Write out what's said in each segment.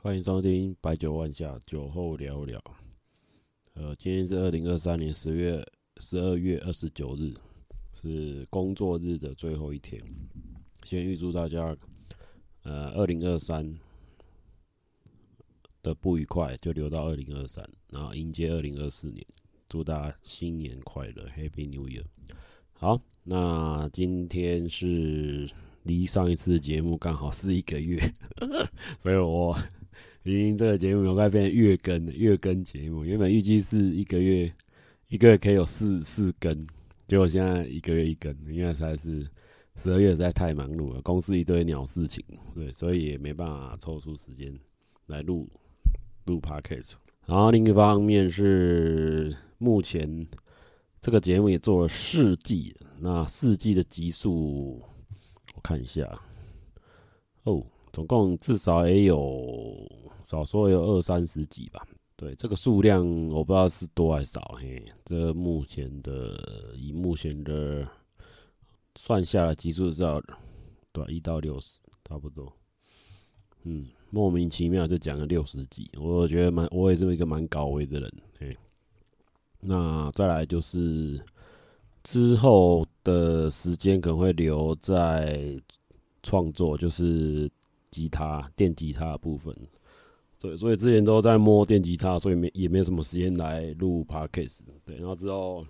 欢迎收听白酒万下，酒后聊聊。呃，今天是二零二三年十月十二月二十九日，是工作日的最后一天。先预祝大家，呃，二零二三的不愉快就留到二零二三，然后迎接二零二四年。祝大家新年快乐，Happy New Year！好，那今天是离上一次节目刚好是一个月，所以我。已经这个节目有快变成月更，月更节目原本预计是一个月，一个月可以有四四更，结果现在一个月一更，因为实在是十二月实在太忙碌了，公司一堆鸟事情，对，所以也没办法抽出时间来录录 Podcast。然后另一方面是目前这个节目也做了四季，那四季的集数我看一下，哦，总共至少也有。少说有二三十集吧，对，这个数量我不知道是多还是少，嘿，这目前的以目前的算下来基数是要对一到六十差不多，嗯，莫名其妙就讲了六十集，我觉得蛮，我也是一个蛮高危的人，嘿，那再来就是之后的时间可能会留在创作，就是吉他电吉他的部分。对，所以之前都在摸电吉他，所以没也没有什么时间来录 podcast。对，然后之后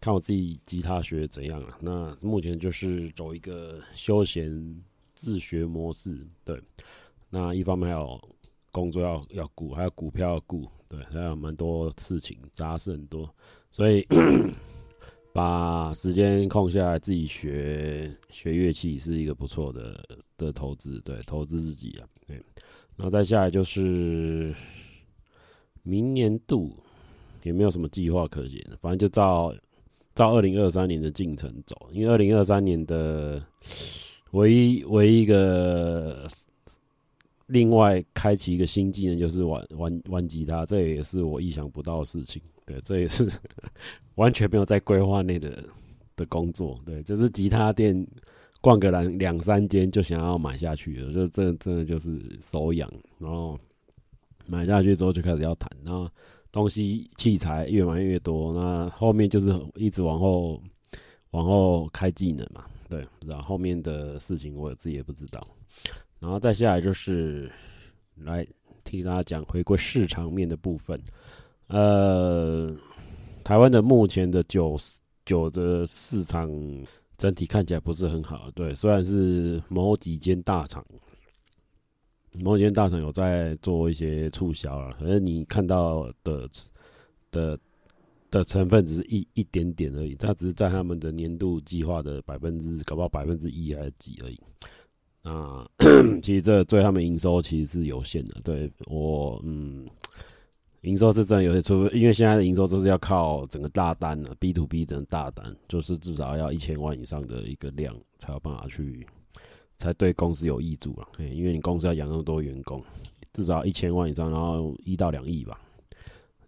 看我自己吉他学怎样啊？那目前就是走一个休闲自学模式。对，那一方面还有工作要要顾，还有股票要顾，对，还有蛮多事情杂事很多，所以把时间空下来自己学学乐器是一个不错的的投资。对，投资自己啊，对。然后再下来就是明年度也没有什么计划可言，反正就照照二零二三年的进程走。因为二零二三年的唯一唯一一个另外开启一个新技能就是玩玩玩吉他，这也是我意想不到的事情。对，这也是 完全没有在规划内的的工作。对，就是吉他店。逛个两两三间就想要买下去了，就真的真的就是手痒，然后买下去之后就开始要弹，然后东西器材越买越多，那后面就是一直往后往后开技能嘛，对，不知道后面的事情我自己也不知道，然后再下来就是来替大家讲回归市场面的部分，呃，台湾的目前的酒酒的市场。整体看起来不是很好，对，虽然是某几间大厂，某几间大厂有在做一些促销啊，可是你看到的的的成分只是一一点点而已，它只是在他们的年度计划的百分之，搞不好百分之一还是几而已。啊，其实这对他们营收其实是有限的，对我，嗯。营收是真的有些出，因为现在的营收都是要靠整个大单的 B to B 的大单，就是至少要一千万以上的一个量才有办法去，才对公司有益处了。因为你公司要养那么多员工，至少一千万以上，然后一到两亿吧，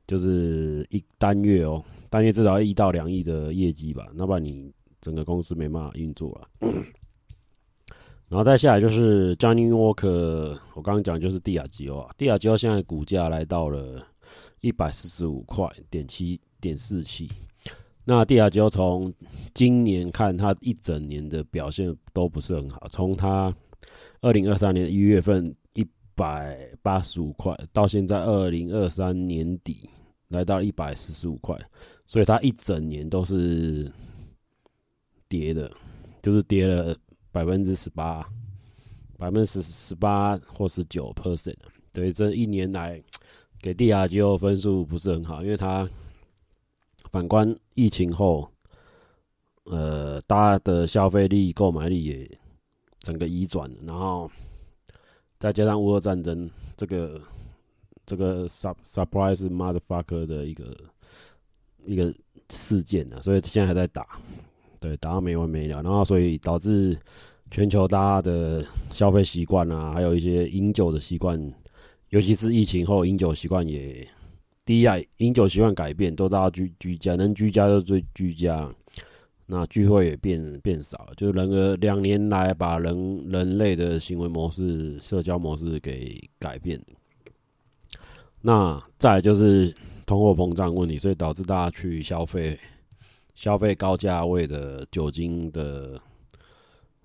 就是一单月哦，单月至少一到两亿的业绩吧，那不然你整个公司没办法运作了。然后再下来就是 Johnny Walker，我刚刚讲就是蒂亚吉欧啊，帝亚吉欧现在股价来到了。一百四十五块点七点四七，那帝亚吉欧从今年看，它一整年的表现都不是很好。从它二零二三年一月份一百八十五块，到现在二零二三年底来到一百四十五块，所以它一整年都是跌的，就是跌了百分之十八，百分之十十八或十九 percent。对，这一年来。给帝亚吉欧分数不是很好，因为他反观疫情后，呃，大家的消费力、购买力也整个移转，然后再加上乌俄战争这个这个 surprise motherfucker 的一个一个事件啊，所以现在还在打，对，打到没完没了，然后所以导致全球大家的消费习惯啊，还有一些饮酒的习惯。尤其是疫情后，饮酒习惯也第一啊，饮酒习惯改变，都大家居居家，能居家就最居家。那聚会也变变少了，就人呃两年来把人人类的行为模式、社交模式给改变。那再就是通货膨胀问题，所以导致大家去消费消费高价位的酒精的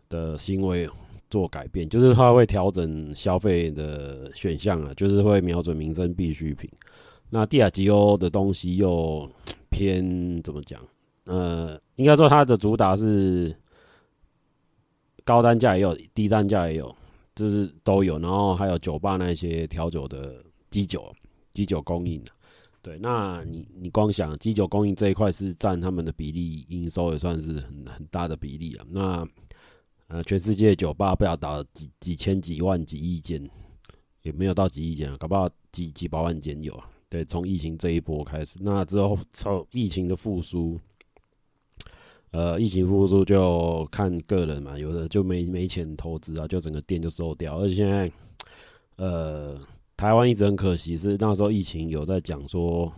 的行为做改变，就是他会调整消费的选项啊，就是会瞄准民生必需品。那帝亚吉欧的东西又 偏怎么讲？呃，应该说它的主打是高单价也有，低单价也有，就是都有。然后还有酒吧那些调酒的基酒，基酒供应的。对，那你你光想基酒供应这一块是占他们的比例，营收也算是很很大的比例啊。那呃，全世界酒吧不要打几几千几万几亿间，也没有到几亿间啊，搞不好几几百万间有啊。对，从疫情这一波开始，那之后从疫情的复苏。呃，疫情复苏就看个人嘛，有的就没没钱投资啊，就整个店就收掉。而且现在，呃，台湾一直很可惜是那时候疫情有在讲说，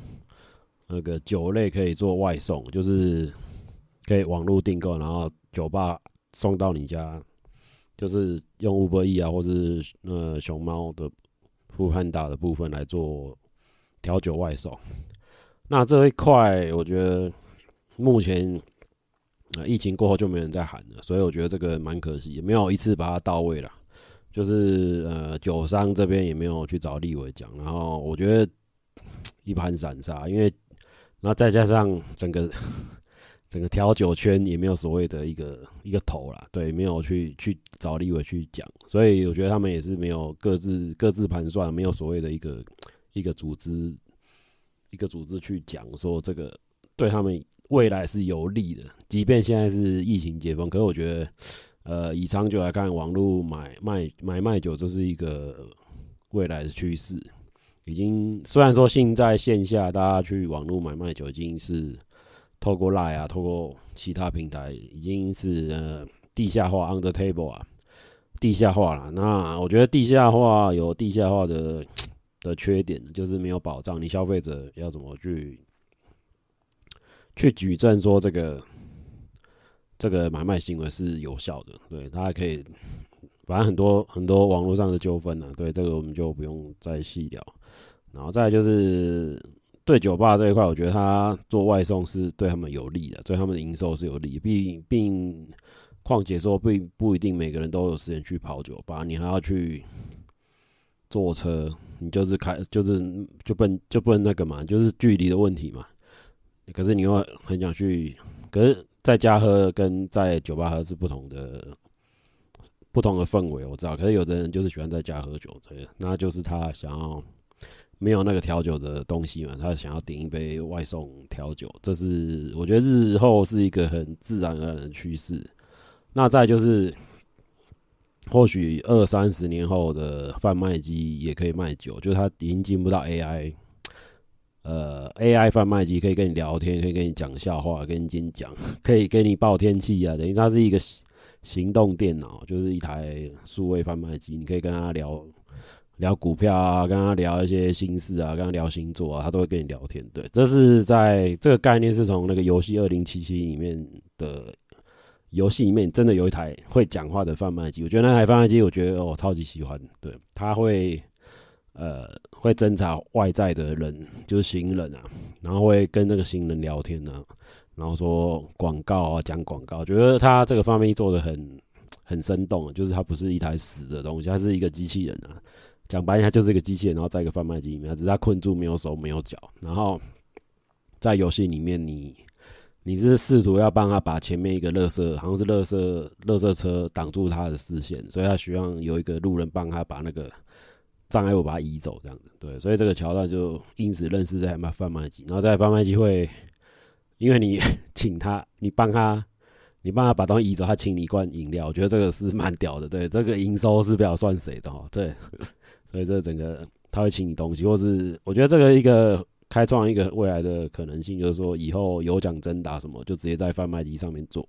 那个酒类可以做外送，就是可以网络订购，然后酒吧送到你家，就是用 Uber E 啊，或是呃熊猫的 foodpanda 的部分来做调酒外送。那这一块，我觉得目前。啊，疫情过后就没人再喊了，所以我觉得这个蛮可惜，也没有一次把它到位了。就是呃，酒商这边也没有去找立伟讲，然后我觉得一盘散沙，因为那再加上整个整个调酒圈也没有所谓的一个一个头啦，对，没有去去找立委去讲，所以我觉得他们也是没有各自各自盘算，没有所谓的一个一个组织一个组织去讲说这个对他们。未来是有利的，即便现在是疫情解封，可是我觉得，呃，以长久来看，网络买卖买卖酒这是一个未来的趋势。已经虽然说现在线下大家去网络买卖酒，已经是透过 ly 啊，透过其他平台，已经是呃地下化 under table 啊，地下化了。那我觉得地下化有地下化的 的缺点，就是没有保障，你消费者要怎么去？去举证说这个这个买卖行为是有效的，对，他还可以，反正很多很多网络上的纠纷呢，对，这个我们就不用再细聊。然后再就是对酒吧这一块，我觉得他做外送是对他们有利的，对他们的营收是有利，并并况且说并不一定每个人都有时间去跑酒吧，你还要去坐车，你就是开就是就不能就不能那个嘛，就是距离的问题嘛。可是你又很想去，可是在家喝跟在酒吧喝是不同的，不同的氛围我知道。可是有的人就是喜欢在家喝酒，对，那就是他想要没有那个调酒的东西嘛，他想要点一杯外送调酒，这是我觉得日后是一个很自然而然的趋势。那再就是，或许二三十年后的贩卖机也可以卖酒，就是它已经进不到 AI。呃，AI 贩卖机可以跟你聊天，可以跟你讲笑话，跟你讲，可以给你报天气啊。等于它是一个行动电脑，就是一台数位贩卖机。你可以跟他聊聊股票啊，跟他聊一些心事啊，跟他聊星座啊，他都会跟你聊天。对，这是在这个概念是从那个游戏二零七七里面的游戏里面，真的有一台会讲话的贩卖机。我觉得那台贩卖机，我觉得我超级喜欢。对，他会。呃，会侦查外在的人，就是行人啊，然后会跟那个行人聊天啊，然后说广告啊，讲广告，觉得他这个方面做得很很生动，就是它不是一台死的东西，它是一个机器人啊，讲白一下就是一个机器人，然后在一个贩卖机里面，只是它困住，没有手，没有脚，然后在游戏里面你，你是试图要帮他把前面一个垃圾，好像是垃圾垃圾车挡住他的视线，所以他希望有一个路人帮他把那个。障碍物把它移走，这样子，对，所以这个桥段就因此认识这台贩卖机，然后在贩卖机会，因为你请他，你帮他，你帮他把东西移走，他请你一罐饮料，我觉得这个是蛮屌的，对，这个营收是不要算谁的哦，对，所以这整个他会请你东西，或是我觉得这个一个开创一个未来的可能性，就是说以后有奖征答什么，就直接在贩卖机上面做，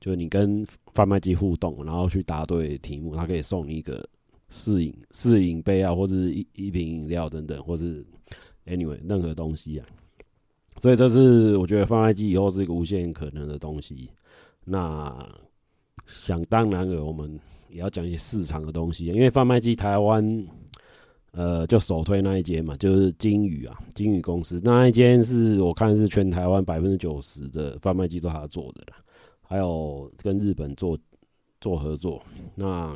就是你跟贩卖机互动，然后去答对题目，他可以送你一个。试饮试饮杯啊，或者是一一瓶饮料等等，或是 anyway 任何东西啊，所以这是我觉得贩卖机以后是一个无限可能的东西。那想当然了，我们也要讲一些市场的东西，因为贩卖机台湾。呃，就首推那一间嘛，就是金宇啊，金宇公司那一间是我看是全台湾百分之九十的贩卖机都他做的啦，还有跟日本做做合作。那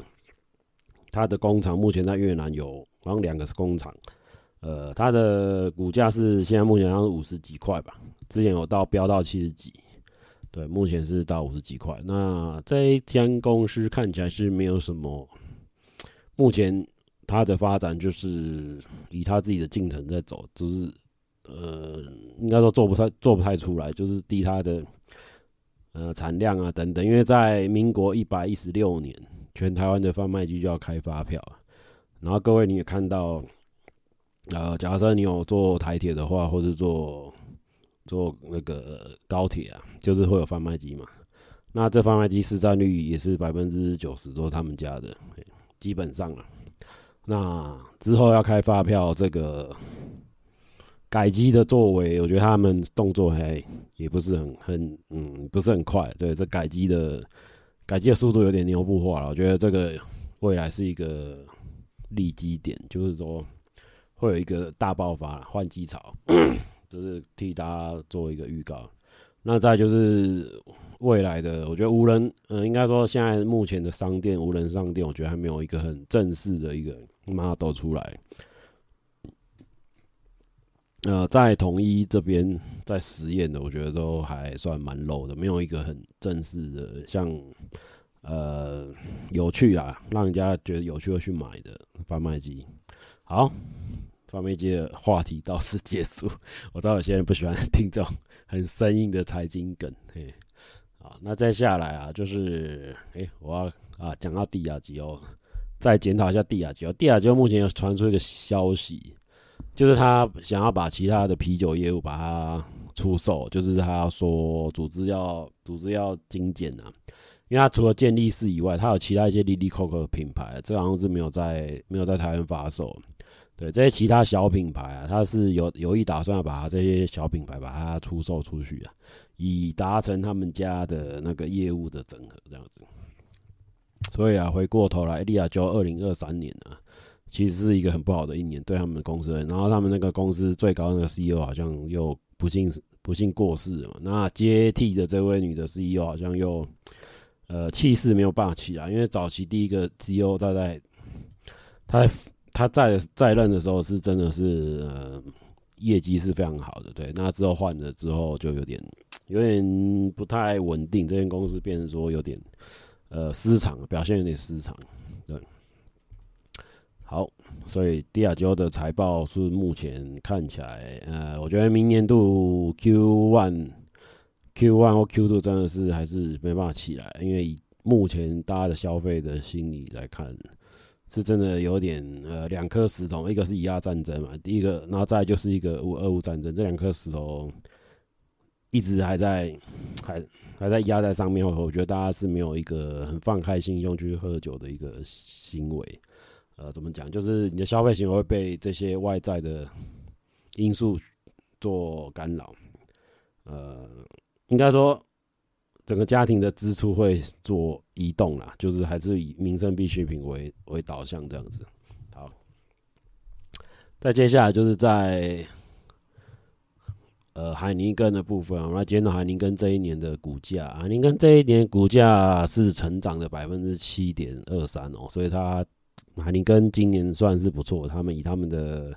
他的工厂目前在越南有好像两个是工厂，呃，他的股价是现在目前好像是五十几块吧，之前有到飙到七十几，对，目前是到五十几块。那这一间公司看起来是没有什么，目前。他的发展就是以他自己的进程在走，就是呃，应该说做不太做不太出来，就是低他的呃产量啊等等。因为在民国一百一十六年，全台湾的贩卖机就要开发票，然后各位你也看到，呃，假设你有坐台铁的话，或者坐坐那个高铁啊，就是会有贩卖机嘛。那这贩卖机市占率也是百分之九十，都是他们家的，基本上啊。那之后要开发票，这个改机的作为，我觉得他们动作还也不是很很嗯，不是很快。对，这改机的改机的速度有点牛步化了。我觉得这个未来是一个利基点，就是说会有一个大爆发，换机潮，就是替大家做一个预告。那再就是未来的，我觉得无人，嗯、呃，应该说现在目前的商店，无人商店，我觉得还没有一个很正式的一个 model 出来。呃，在统一这边在实验的，我觉得都还算蛮 low 的，没有一个很正式的，像呃有趣啊，让人家觉得有趣会去买的贩卖机。好。贩卖机的话题到此结束。我知道有些人不喜欢听这种很生硬的财经梗，嘿，好，那再下来啊，就是，诶、欸，我要啊讲到帝亚吉欧，再检讨一下帝亚吉欧。帝亚吉目前有传出一个消息，就是他想要把其他的啤酒业务把它出售，就是他说组织要组织要精简啊，因为他除了健力士以外，他有其他一些利利扣扣的品牌，这好像是没有在没有在台湾发售。对这些其他小品牌啊，他是有有意打算要把这些小品牌把它出售出去啊，以达成他们家的那个业务的整合这样子。所以啊，回过头来，利亚就二零二三年啊，其实是一个很不好的一年对他们公司。然后他们那个公司最高那个 CEO 好像又不幸不幸过世了。那接替的这位女的 CEO 好像又呃气势没有办法起来，因为早期第一个 CEO 他在他在。他在在任的时候是真的是呃业绩是非常好的，对。那之后换了之后就有点有点不太稳定，这间公司变成说有点呃失常，表现有点失常，对。好，所以帝亚吉的财报是目前看起来，呃，我觉得明年度 Q one Q one 或 Q two 真的是还是没办法起来，因为目前大家的消费的心理来看。是真的有点呃，两颗石头，一个是以亚战争嘛，第一个，然后再就是一个乌俄乌战争，这两颗石头一直还在还还在压在上面。我觉得大家是没有一个很放开心胸去喝酒的一个行为。呃，怎么讲？就是你的消费行为会被这些外在的因素做干扰。呃，应该说。整个家庭的支出会做移动啦，就是还是以民生必需品为为导向这样子。好，再接下来就是在呃海宁根的部分，我们来检讨海宁根这一年的股价。海宁根这一年股价是成长的百分之七点二三哦，所以它海宁根今年算是不错，他们以他们的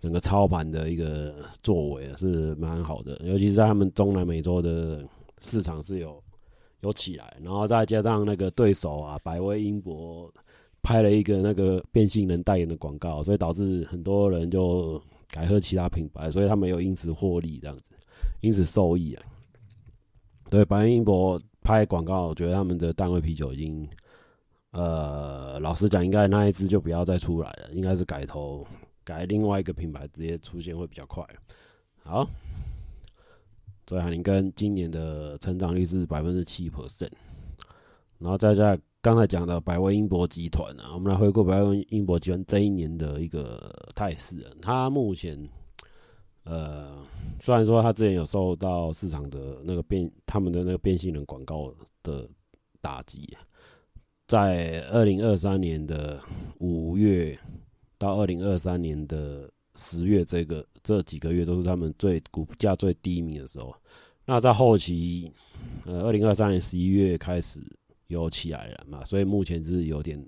整个操盘的一个作为是蛮好的，尤其是在他们中南美洲的市场是有。有起来，然后再加上那个对手啊，百威英博拍了一个那个变性人代言的广告，所以导致很多人就改喝其他品牌，所以他没有因此获利这样子，因此受益啊。对，百威英博拍广告，我觉得他们的淡味啤酒已经，呃，老实讲，应该那一支就不要再出来了，应该是改头改另外一个品牌直接出现会比较快。好。所以海宁根今年的成长率是百分之七 percent，然后再加刚才讲的百威英博集团啊，我们来回顾百威英博集团这一年的一个态势。它目前呃，虽然说它之前有受到市场的那个变，他们的那个变性人广告的打击，在二零二三年的五月到二零二三年的十月，这个这几个月都是他们最股价最低迷的时候。那在后期，呃，二零二三年十一月开始有起来了嘛，所以目前是有点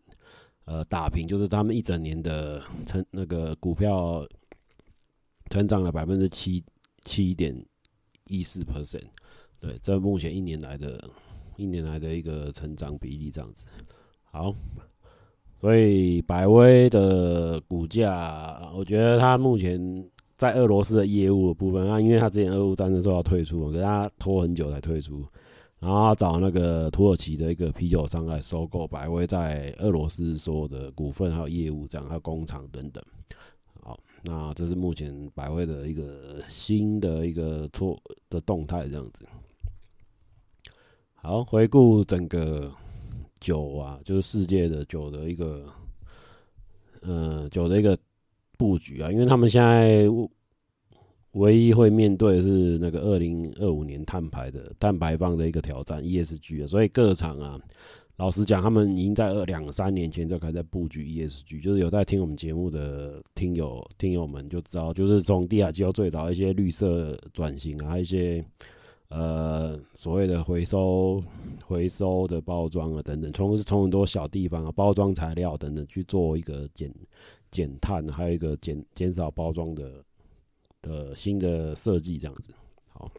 呃打平，就是他们一整年的成那个股票成长了百分之七七点一四 percent，对，这目前一年来的一年来的一个成长比例这样子。好，所以百威的股价，我觉得它目前。在俄罗斯的业务的部分，啊因为他之前俄乌战争说要退出，可是他拖很久才退出，然后找那个土耳其的一个啤酒商来收购百威在俄罗斯所有的股份还有业务，这样还有工厂等等。好，那这是目前百威的一个新的一个错的动态，这样子。好，回顾整个酒啊，就是世界的酒的一个，呃，酒的一个。布局啊，因为他们现在唯一会面对的是那个二零二五年碳排的碳排放的一个挑战 ESG 啊，所以各厂啊，老实讲，他们已经在二两三年前就开始在布局 ESG，就是有在听我们节目的听友听友们就知道，就是从地下机构最早一些绿色转型啊，一些呃所谓的回收回收的包装啊等等，从从很多小地方啊，包装材料等等去做一个减。减碳，还有一个减减少包装的的新的设计，这样子。好，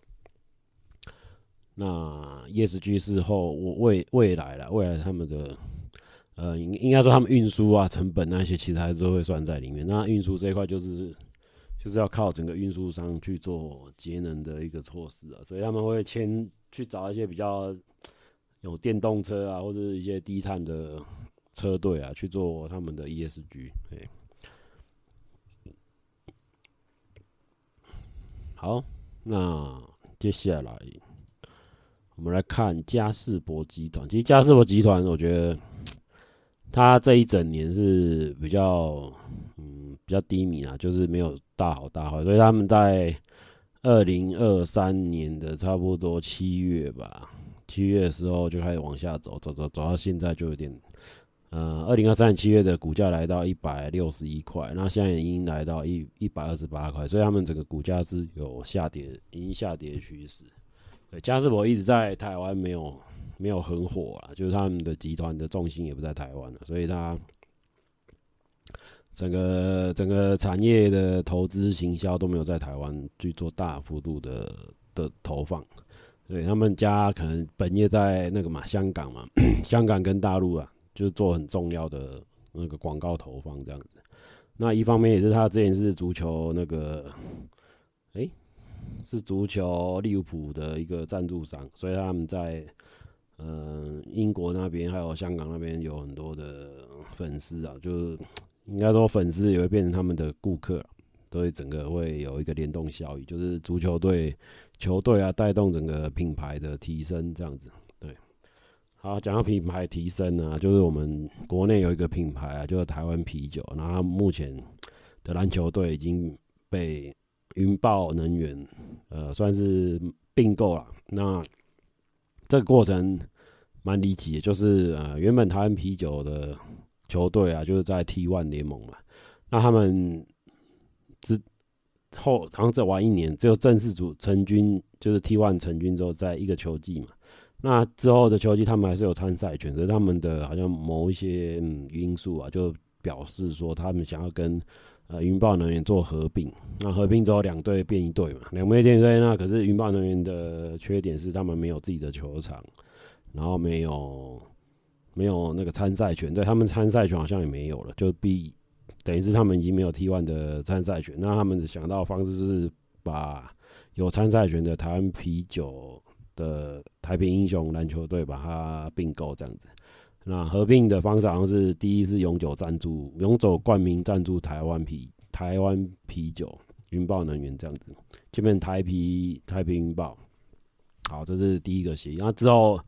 那 ESG 是后我未未来了，未来他们的呃，应应该说他们运输啊成本那些，其实还是会算在里面。那运输这一块就是就是要靠整个运输商去做节能的一个措施啊，所以他们会签去找一些比较有电动车啊，或者一些低碳的车队啊去做他们的 ESG。对。好，那接下来我们来看嘉士伯集团。其实嘉士伯集团，我觉得 它这一整年是比较嗯比较低迷啊，就是没有大好大坏。所以他们在二零二三年的差不多七月吧，七月的时候就开始往下走，走走走到现在就有点。呃，二零二三年七月的股价来到一百六十一块，那现在已经来到一一百二十八块，所以他们整个股价是有下跌，已经下跌趋势。对，嘉士伯一直在台湾没有没有很火啊，就是他们的集团的重心也不在台湾了，所以他整个整个产业的投资行销都没有在台湾去做大幅度的的投放。对，他们家可能本业在那个嘛，香港嘛，香港跟大陆啊。就是做很重要的那个广告投放这样子，那一方面也是他之前是足球那个，哎、是足球利物浦的一个赞助商，所以他们在嗯、英国那边还有香港那边有很多的粉丝啊，就是应该说粉丝也会变成他们的顾客，所以整个会有一个联动效益，就是足球队球队啊带动整个品牌的提升这样子。好，讲到品牌提升呢，就是我们国内有一个品牌啊，就是台湾啤酒。然后目前的篮球队已经被云豹能源呃算是并购了。那这个过程蛮离奇的，就是呃原本台湾啤酒的球队啊，就是在 T1 联盟嘛。那他们之后好像再玩一年，只有正式组成军，就是 T1 成军之后，在一个球季嘛。那之后的球季，他们还是有参赛权，可是他们的好像某一些嗯因素啊，就表示说他们想要跟呃云豹能源做合并。那合并之后，两队变一队嘛，两队变一队。那可是云豹能源的缺点是他们没有自己的球场，然后没有没有那个参赛权，对他们参赛权好像也没有了，就比等于是他们已经没有 T1 的参赛权。那他们想到方式是把有参赛权的台湾啤酒。的台啤英雄篮球队把它并购这样子，那合并的方式好像是第一是永久赞助、永久冠名赞助台湾啤、台湾啤酒、云豹能源这样子，这边台啤、台啤云豹，好，这是第一个协议。那之后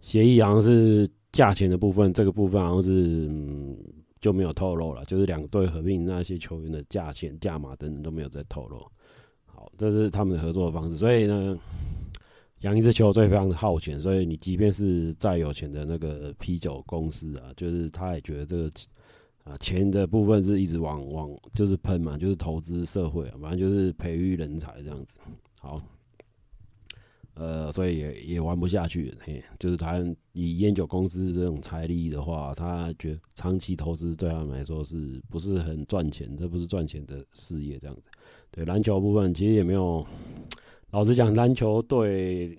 协议好像是价钱的部分，这个部分好像是、嗯、就没有透露了，就是两队合并那些球员的价钱、价码等等都没有再透露。好，这是他们的合作方式。所以呢，养一只球队非常的耗钱，所以你即便是再有钱的那个啤酒公司啊，就是他也觉得这个啊钱的部分是一直往往就是喷嘛，就是投资社会啊，反正就是培育人才这样子。好。呃，所以也也玩不下去，嘿，就是他以烟酒公司这种财力的话，他觉长期投资对他们来说是不是很赚钱？这不是赚钱的事业，这样子。对篮球部分，其实也没有，老实讲，篮球队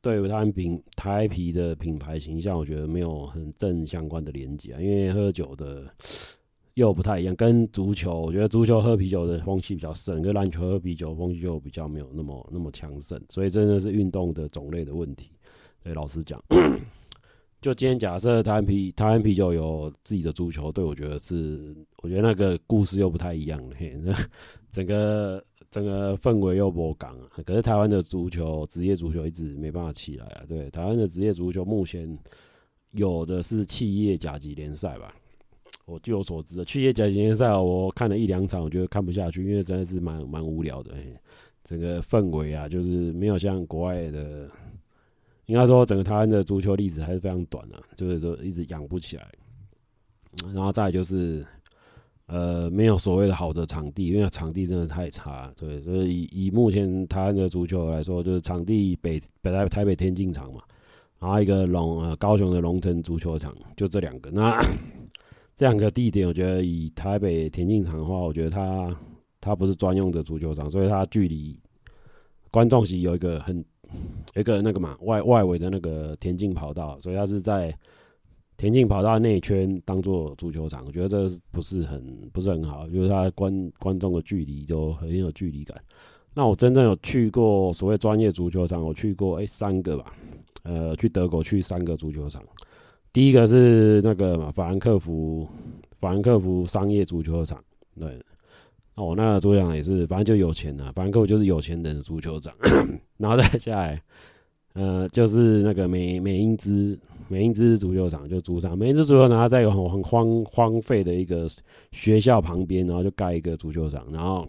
对于他们品台啤的品牌形象，我觉得没有很正相关的连接啊，因为喝酒的。又不太一样，跟足球，我觉得足球喝啤酒的风气比较盛，跟篮球喝啤酒风气就比较没有那么那么强盛，所以真的是运动的种类的问题。对，老实讲，就今天假设台湾啤台湾啤酒有自己的足球队，我觉得是，我觉得那个故事又不太一样了。嘿，那整个整个氛围又不港，可是台湾的足球职业足球一直没办法起来啊。对，台湾的职业足球目前有的是企业甲级联赛吧。我据我所知的，企业甲级联赛我看了一两场，我觉得看不下去，因为真的是蛮蛮无聊的。整个氛围啊，就是没有像国外的，应该说整个台湾的足球历史还是非常短啊，就是说一直养不起来。然后再就是，呃，没有所谓的好的场地，因为场地真的太差。对，所以以以目前台湾的足球来说，就是场地北北台台北天竞场嘛，然后一个龙呃高雄的龙腾足球场，就这两个。那 这两个地点，我觉得以台北田径场的话，我觉得它它不是专用的足球场，所以它距离观众席有一个很一个那个嘛外外围的那个田径跑道，所以它是在田径跑道内圈当做足球场，我觉得这不是很不是很好，就是它观观众的距离就很有距离感。那我真正有去过所谓专业足球场，我去过哎、三个吧，呃，去德国去三个足球场。第一个是那个嘛，法兰克福，法兰克福商业足球场，对，那我那个足球场也是，反正就有钱的，法兰克福就是有钱人的足球场，然后再下来，呃，就是那个美美因兹美因兹足球场，就主场美因兹足球场，它在一个很很荒荒废的一个学校旁边，然后就盖一个足球场，然后，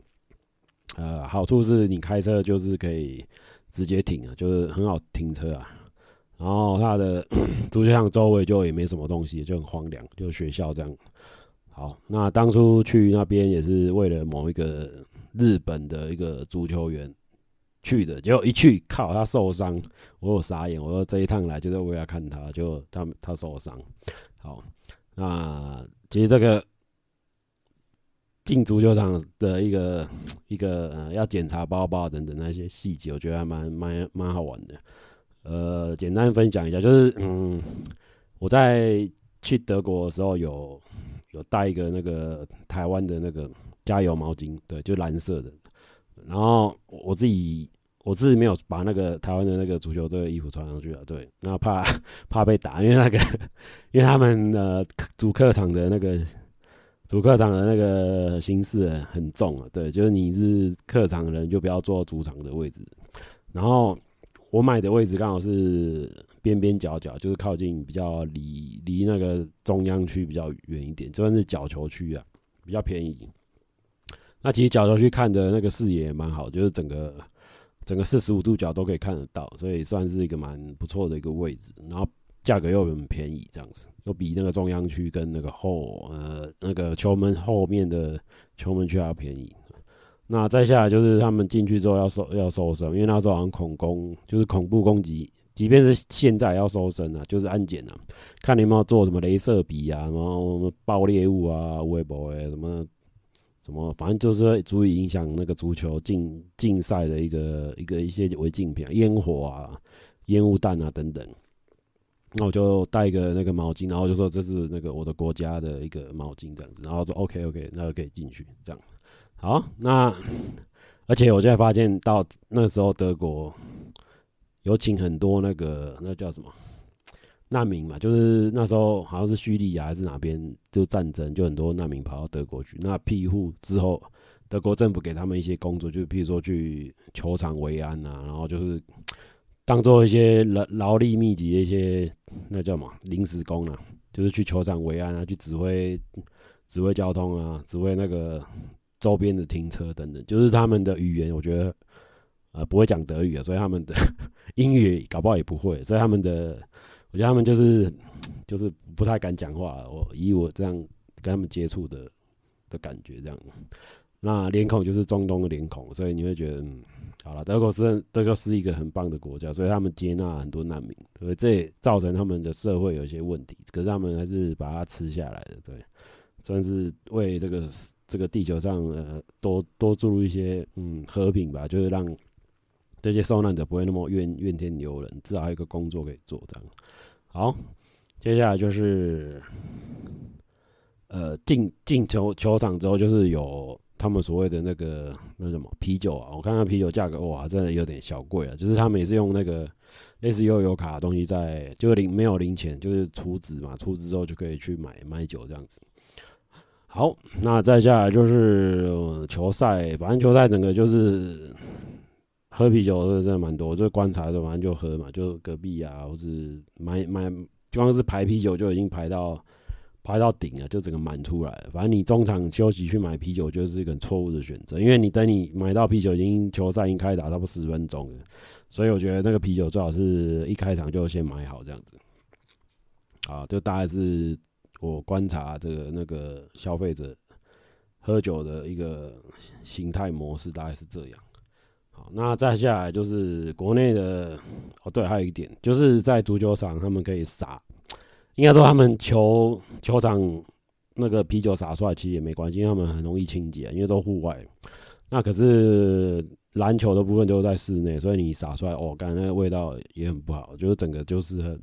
呃，好处是你开车就是可以直接停啊，就是很好停车啊。然后他的 足球场周围就也没什么东西，就很荒凉，就学校这样。好，那当初去那边也是为了某一个日本的一个足球员去的，结果一去靠他受伤，我有傻眼，我说这一趟来就是为了看他，就他他受伤。好，那其实这个进足球场的一个 一个呃要检查包包等等那些细节，我觉得还蛮蛮蛮好玩的。呃，简单分享一下，就是嗯，我在去德国的时候有有带一个那个台湾的那个加油毛巾，对，就蓝色的。然后我自己我自己没有把那个台湾的那个足球队的衣服穿上去了，对，那怕怕被打，因为那个因为他们的主客场的那个主客场的那个形式很重啊，对，就是你是客场人就不要坐主场的位置，然后。我买的位置刚好是边边角角，就是靠近比较离离那个中央区比较远一点，就算是角球区啊，比较便宜。那其实角球区看的那个视野也蛮好，就是整个整个四十五度角都可以看得到，所以算是一个蛮不错的一个位置。然后价格又很便宜，这样子，又比那个中央区跟那个后呃那个球门后面的球门区还要便宜。那再下来就是他们进去之后要收要搜身，因为那时候好像恐攻就是恐怖攻击，即便是现在要搜身啊，就是安检啊，看你有没有做什么镭射笔啊，什么爆猎物啊、微博哎什么什么，反正就是足以影响那个足球竞竞赛的一个一个一些违禁品，啊烟火啊、烟雾弹啊等等。那我就带一个那个毛巾，然后就说这是那个我的国家的一个毛巾这样子，然后说 OK OK，那就可以进去这样。好，那而且我现在发现到那时候德国有请很多那个那叫什么难民嘛，就是那时候好像是叙利亚还是哪边就战争，就很多难民跑到德国去。那庇护之后，德国政府给他们一些工作，就譬如说去球场维安啊，然后就是 当做一些劳劳力密集的一些那叫什么临时工啊，就是去球场维安啊，去指挥指挥交通啊，指挥那个。周边的停车等等，就是他们的语言，我觉得呃不会讲德语啊，所以他们的 英语搞不好也不会，所以他们的我觉得他们就是 就是不太敢讲话。我以我这样跟他们接触的的感觉，这样，那脸孔就是中东的脸孔，所以你会觉得，嗯，好了，德国是德国是一个很棒的国家，所以他们接纳很多难民，所以这也造成他们的社会有一些问题，可是他们还是把它吃下来的，对。算是为这个这个地球上呃多多注入一些嗯和平吧，就是让这些受难者不会那么怨怨天尤人，至少还有一个工作可以做这样。好，接下来就是呃进进球球场之后，就是有他们所谓的那个那什么啤酒啊，我看看啤酒价格哇，真的有点小贵啊。就是他们也是用那个类似悠游卡的东西在，就是零没有零钱，就是储值嘛，储值之后就可以去买买酒这样子。好，那再下来就是球赛，反正球赛整个就是喝啤酒的真的蛮多，就观察的反正就喝嘛，就隔壁啊，或是买买，光是排啤酒就已经排到排到顶了，就整个满出来了。反正你中场休息去买啤酒就是一个错误的选择，因为你等你买到啤酒，已经球赛已经开打差不多十分钟了，所以我觉得那个啤酒最好是一开场就先买好这样子。好，就大概是。我观察这个那个消费者喝酒的一个形态模式大概是这样。好，那再下来就是国内的哦，对，还有一点就是在足球场他们可以洒，应该说他们球球场那个啤酒洒出来其实也没关系，因为他们很容易清洁，因为都户外。那可是。篮球的部分都在室内，所以你洒出来哦，感觉那个味道也很不好，就是整个就是很，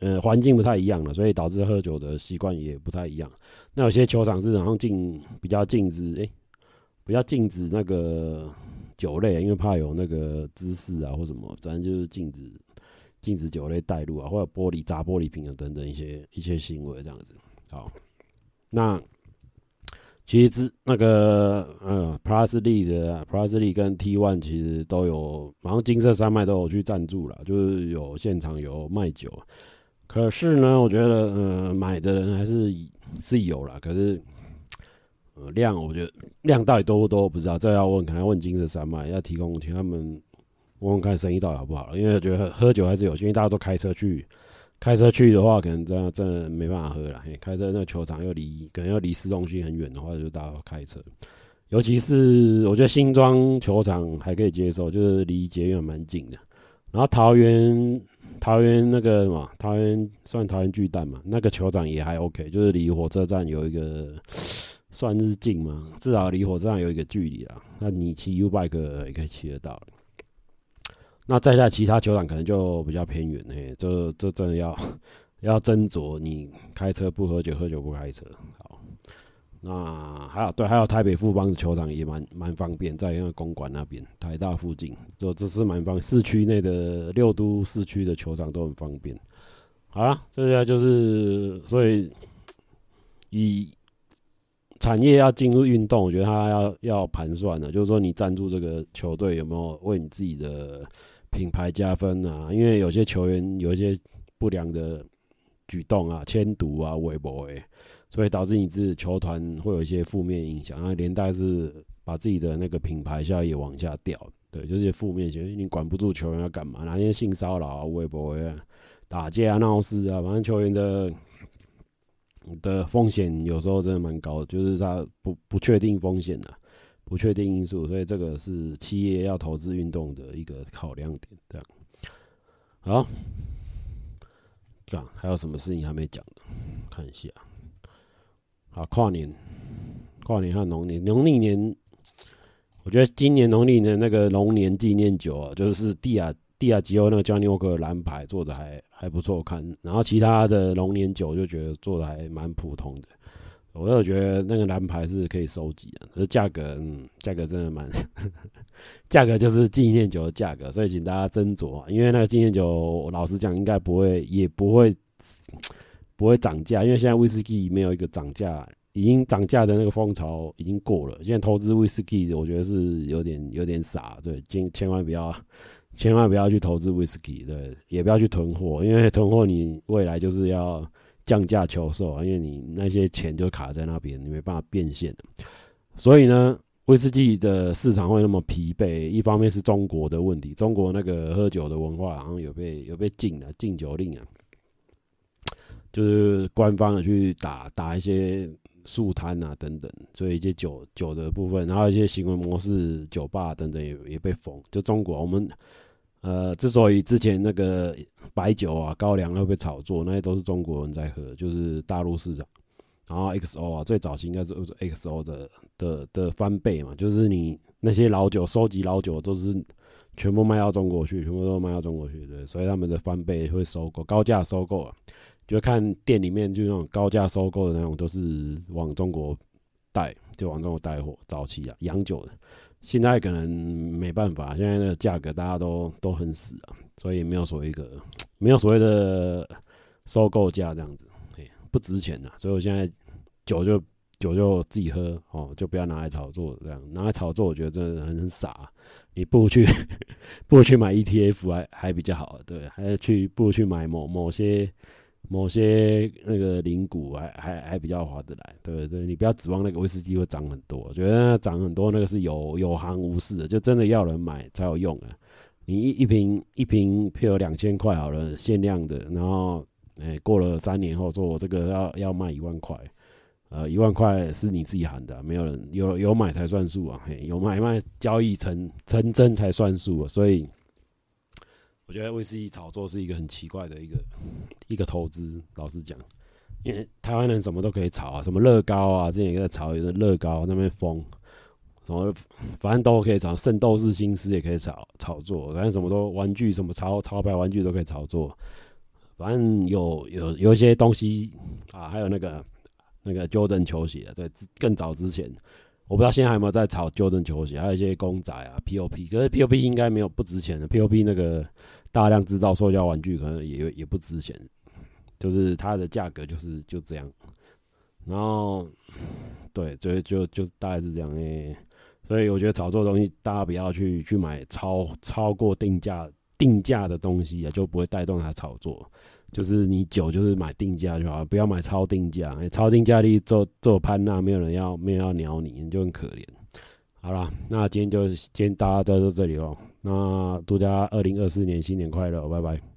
呃，环境不太一样了，所以导致喝酒的习惯也不太一样。那有些球场是好像禁比较禁止，诶、比较禁止那个酒类，因为怕有那个姿势啊或什么，反正就是禁止禁止酒类带入啊，或者玻璃砸玻璃瓶啊等等一些一些行为这样子。好，那。其实那个呃，Plus League 的 Plus League 跟 T1 其实都有，然后金色山脉都有去赞助了，就是有现场有卖酒。可是呢，我觉得呃，买的人还是是有啦，可是呃量，我觉得量到底多不多不知道，这要问，可能要问金色山脉，要提供请他们问问看生意到底好不好，因为我觉得喝酒还是有，因为大家都开车去。开车去的话，可能真的真的没办法喝了。开车那球场又离，可能要离市中心很远的话，就大家开车。尤其是我觉得新庄球场还可以接受，就是离捷运蛮近的。然后桃园，桃园那个什么，桃园算桃园巨蛋嘛，那个球场也还 OK，就是离火车站有一个算日近嘛，至少离火车站有一个距离啦。那你骑 U bike 也可以骑得到。那再下其他球场可能就比较偏远，嘿，这这真的要 要斟酌。你开车不喝酒，喝酒不开车。好，那还有对，还有台北富邦的球场也蛮蛮方便，在那个公馆那边，台大附近，就这是蛮方，市区内的六都市区的球场都很方便。好了，这下就是所以以产业要进入运动，我觉得他要要盘算的，就是说你赞助这个球队有没有为你自己的。品牌加分啊，因为有些球员有一些不良的举动啊、签赌啊、微博诶，所以导致你自己球团会有一些负面影响，然后连带是把自己的那个品牌效益往下掉。对，就是负面行为，你管不住球员要干嘛？哪些性骚扰啊、微博啊、打架啊、闹事啊，反正球员的的风险有时候真的蛮高的，就是他不不确定风险的。不确定因素，所以这个是企业要投资运动的一个考量点。这样，好，这样还有什么事情还没讲？看一下，好，跨年，跨年和农历，农历年，我觉得今年农历年那个龙年纪念酒啊，就是帝亚帝亚吉欧那个 Johnny Walker 蓝牌做的还还不错看，然后其他的龙年酒就觉得做的还蛮普通的。我就觉得那个蓝牌是可以收集的，可是价格，嗯，价格真的蛮，价格就是纪念酒的价格，所以请大家斟酌，因为那个纪念酒，老实讲应该不会，也不会不会涨价，因为现在威士忌没有一个涨价，已经涨价的那个风潮已经过了。现在投资威士忌，我觉得是有点有点傻，对，千千万不要，千万不要去投资威士忌，对，也不要去囤货，因为囤货你未来就是要。降价求售啊，因为你那些钱就卡在那边，你没办法变现。所以呢，威士忌的市场会那么疲惫，一方面是中国的问题，中国那个喝酒的文化好像有被有被禁了，禁酒令啊，就是官方的去打打一些树摊啊等等，所以一些酒酒的部分，然后一些行为模式，酒吧等等也也被封。就中国，我们呃之所以之前那个白酒啊、高粱会被炒作，那些都是中国人在喝，就是大陆市场。然后 XO 啊，最早期应该是 XO 的的的翻倍嘛，就是你那些老酒收集老酒都是全部卖到中国去，全部都卖到中国去，对，所以他们的翻倍会收购，高价收购啊，就看店里面就那种高价收购的那种都是往中国带，就往中国带货。早期啊，洋酒的，现在可能没办法，现在的价格大家都都很死啊，所以没有所谓一个没有所谓的收购价这样子。不值钱呐，所以我现在酒就酒就自己喝哦，就不要拿来炒作这样，拿来炒作我觉得真的很傻。你不如去 不如去买 ETF 还还比较好，对，还是去不如去买某某些某些那个零股还还还比较划得来，对不对，你不要指望那个威士忌会涨很多，我觉得涨很多那个是有有行无市的，就真的要人买才有用啊。你一一瓶一瓶譬如两千块好了，限量的，然后。哎、过了三年后，说我这个要要卖一万块，呃，一万块是你自己喊的，没有人有有买才算数啊，嘿，有买卖交易成成真才算数啊，所以我觉得威士忌炒作是一个很奇怪的一个一个投资，老实讲，因为台湾人什么都可以炒啊，什么乐高啊，之前也在炒一个乐高那边疯，什么反正都可以炒，圣斗士星矢也可以炒炒作，反正什么都玩具什么潮潮牌玩具都可以炒作。反正有有有一些东西啊，还有那个那个 Jordan 球鞋，对，更早之前，我不知道现在还有没有在炒 Jordan 球鞋，还有一些公仔啊，POP，可是 POP 应该没有不值钱的，POP 那个大量制造塑胶玩具可能也也不值钱，就是它的价格就是就这样，然后对，就就就大概是这样诶、所以我觉得炒作东西大家不要去去买超超过定价。定价的东西啊，就不会带动它炒作。就是你酒就是买定价就好，不要买超定价。欸、超定价你做做盘那没有人要，没有人要鸟你，你就很可怜。好了，那今天就今天大家就到这里喽。那祝大家二零二四年新年快乐，拜拜。